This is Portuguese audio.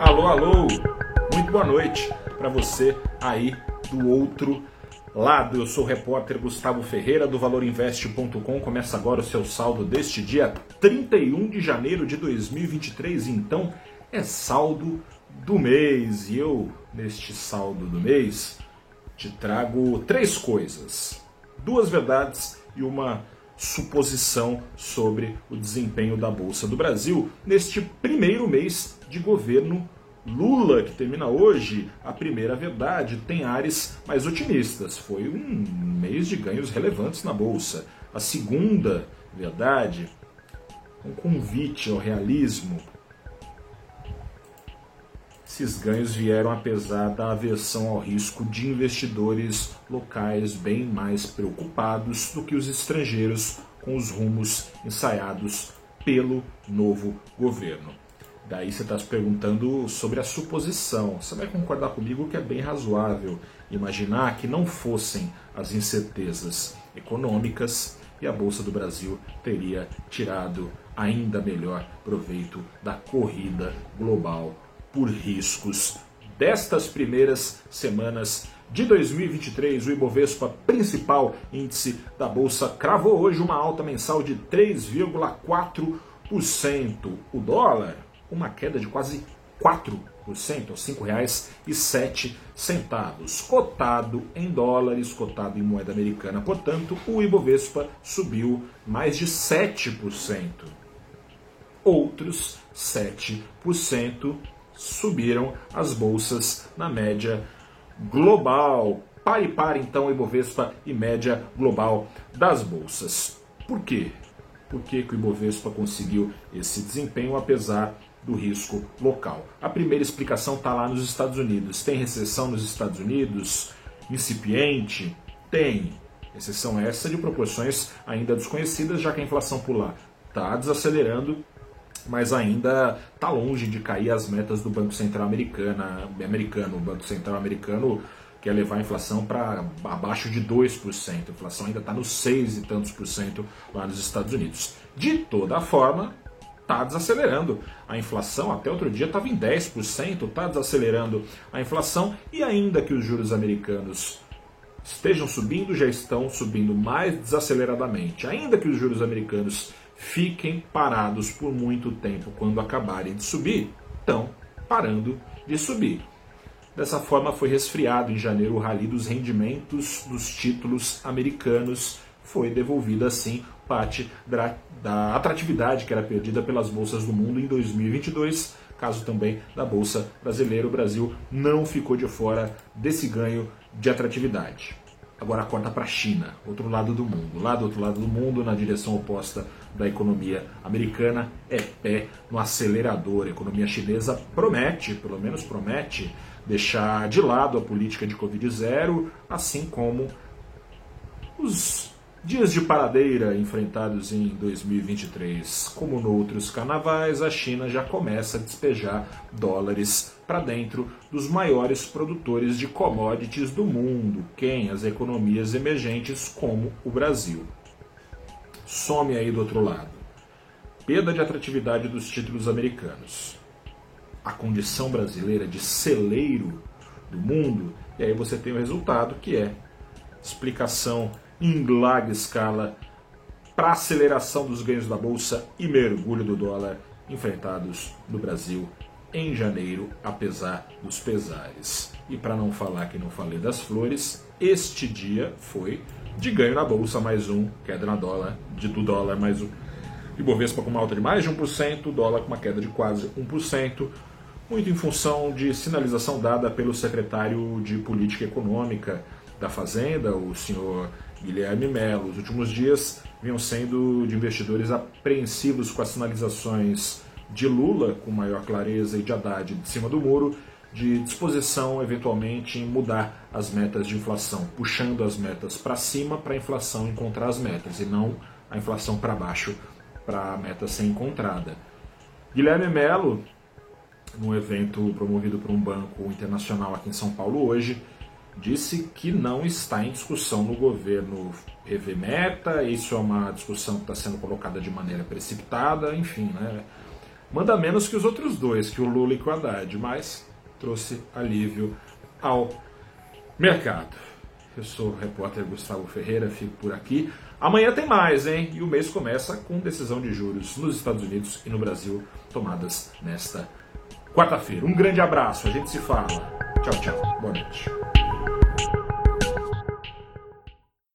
Alô, alô, muito boa noite para você aí do outro lado. Eu sou o repórter Gustavo Ferreira do ValorInvest.com. Começa agora o seu saldo deste dia 31 de janeiro de 2023. Então é saldo do mês e eu, neste saldo do mês, te trago três coisas: duas verdades e uma suposição sobre o desempenho da Bolsa do Brasil neste primeiro mês de governo Lula, que termina hoje, a primeira verdade, tem ares mais otimistas. Foi um mês de ganhos relevantes na Bolsa. A segunda verdade, um convite ao realismo. Esses ganhos vieram apesar da aversão ao risco de investidores locais bem mais preocupados do que os estrangeiros com os rumos ensaiados pelo novo governo. Daí você está se perguntando sobre a suposição. Você vai concordar comigo que é bem razoável imaginar que não fossem as incertezas econômicas e a Bolsa do Brasil teria tirado ainda melhor proveito da corrida global por riscos. Destas primeiras semanas de 2023, o Ibovespa, principal índice da Bolsa, cravou hoje uma alta mensal de 3,4%. O dólar uma queda de quase 4%, aos R$ 5,07, cotado em dólares, cotado em moeda americana. Portanto, o Ibovespa subiu mais de 7%. Outros 7% subiram as bolsas na média global. Pare para então o Ibovespa e média global das bolsas. Por quê? Por que, que o Ibovespa conseguiu esse desempenho apesar do risco local. A primeira explicação está lá nos Estados Unidos. Tem recessão nos Estados Unidos? Incipiente? Tem. Exceção essa de proporções ainda desconhecidas, já que a inflação por lá está desacelerando, mas ainda está longe de cair as metas do Banco Central americana, americano. O Banco Central americano quer levar a inflação para abaixo de 2%. A inflação ainda está nos 6 e tantos por cento lá nos Estados Unidos. De toda forma, está desacelerando a inflação. Até outro dia estava em 10%, está desacelerando a inflação. E ainda que os juros americanos estejam subindo, já estão subindo mais desaceleradamente. Ainda que os juros americanos fiquem parados por muito tempo quando acabarem de subir, estão parando de subir. Dessa forma, foi resfriado em janeiro o rally dos rendimentos dos títulos americanos. Foi devolvido assim parte da, da atratividade que era perdida pelas bolsas do mundo em 2022, caso também da bolsa brasileira. O Brasil não ficou de fora desse ganho de atratividade. Agora corta para a China, outro lado do mundo. Lá do outro lado do mundo, na direção oposta da economia americana, é pé no acelerador. A economia chinesa promete, pelo menos promete, deixar de lado a política de Covid-0, assim como os Dias de paradeira enfrentados em 2023. Como noutros carnavais, a China já começa a despejar dólares para dentro dos maiores produtores de commodities do mundo, quem? As economias emergentes como o Brasil. Some aí do outro lado. Perda de atratividade dos títulos americanos. A condição brasileira de celeiro do mundo, e aí você tem o resultado que é explicação em larga escala para aceleração dos ganhos da bolsa e mergulho do dólar enfrentados no Brasil em janeiro, apesar dos pesares. E para não falar que não falei das flores, este dia foi de ganho na bolsa mais um, queda na dólar, de, do dólar mais um. Ibovespa com uma alta de mais de 1%, dólar com uma queda de quase 1%, muito em função de sinalização dada pelo secretário de Política Econômica da Fazenda, o senhor Guilherme Melo. Os últimos dias vinham sendo de investidores apreensivos com as sinalizações de Lula, com maior clareza, e de Haddad de cima do muro, de disposição eventualmente em mudar as metas de inflação, puxando as metas para cima para a inflação encontrar as metas, e não a inflação para baixo para a meta ser encontrada. Guilherme Melo, num evento promovido por um banco internacional aqui em São Paulo hoje, disse que não está em discussão no governo rever meta, isso é uma discussão que está sendo colocada de maneira precipitada, enfim, né? Manda menos que os outros dois, que o Lula e que o Haddad, mas trouxe alívio ao mercado. Eu sou o repórter Gustavo Ferreira, fico por aqui. Amanhã tem mais, hein? E o mês começa com decisão de juros nos Estados Unidos e no Brasil, tomadas nesta quarta-feira. Um grande abraço, a gente se fala. Tchau, tchau. Boa noite.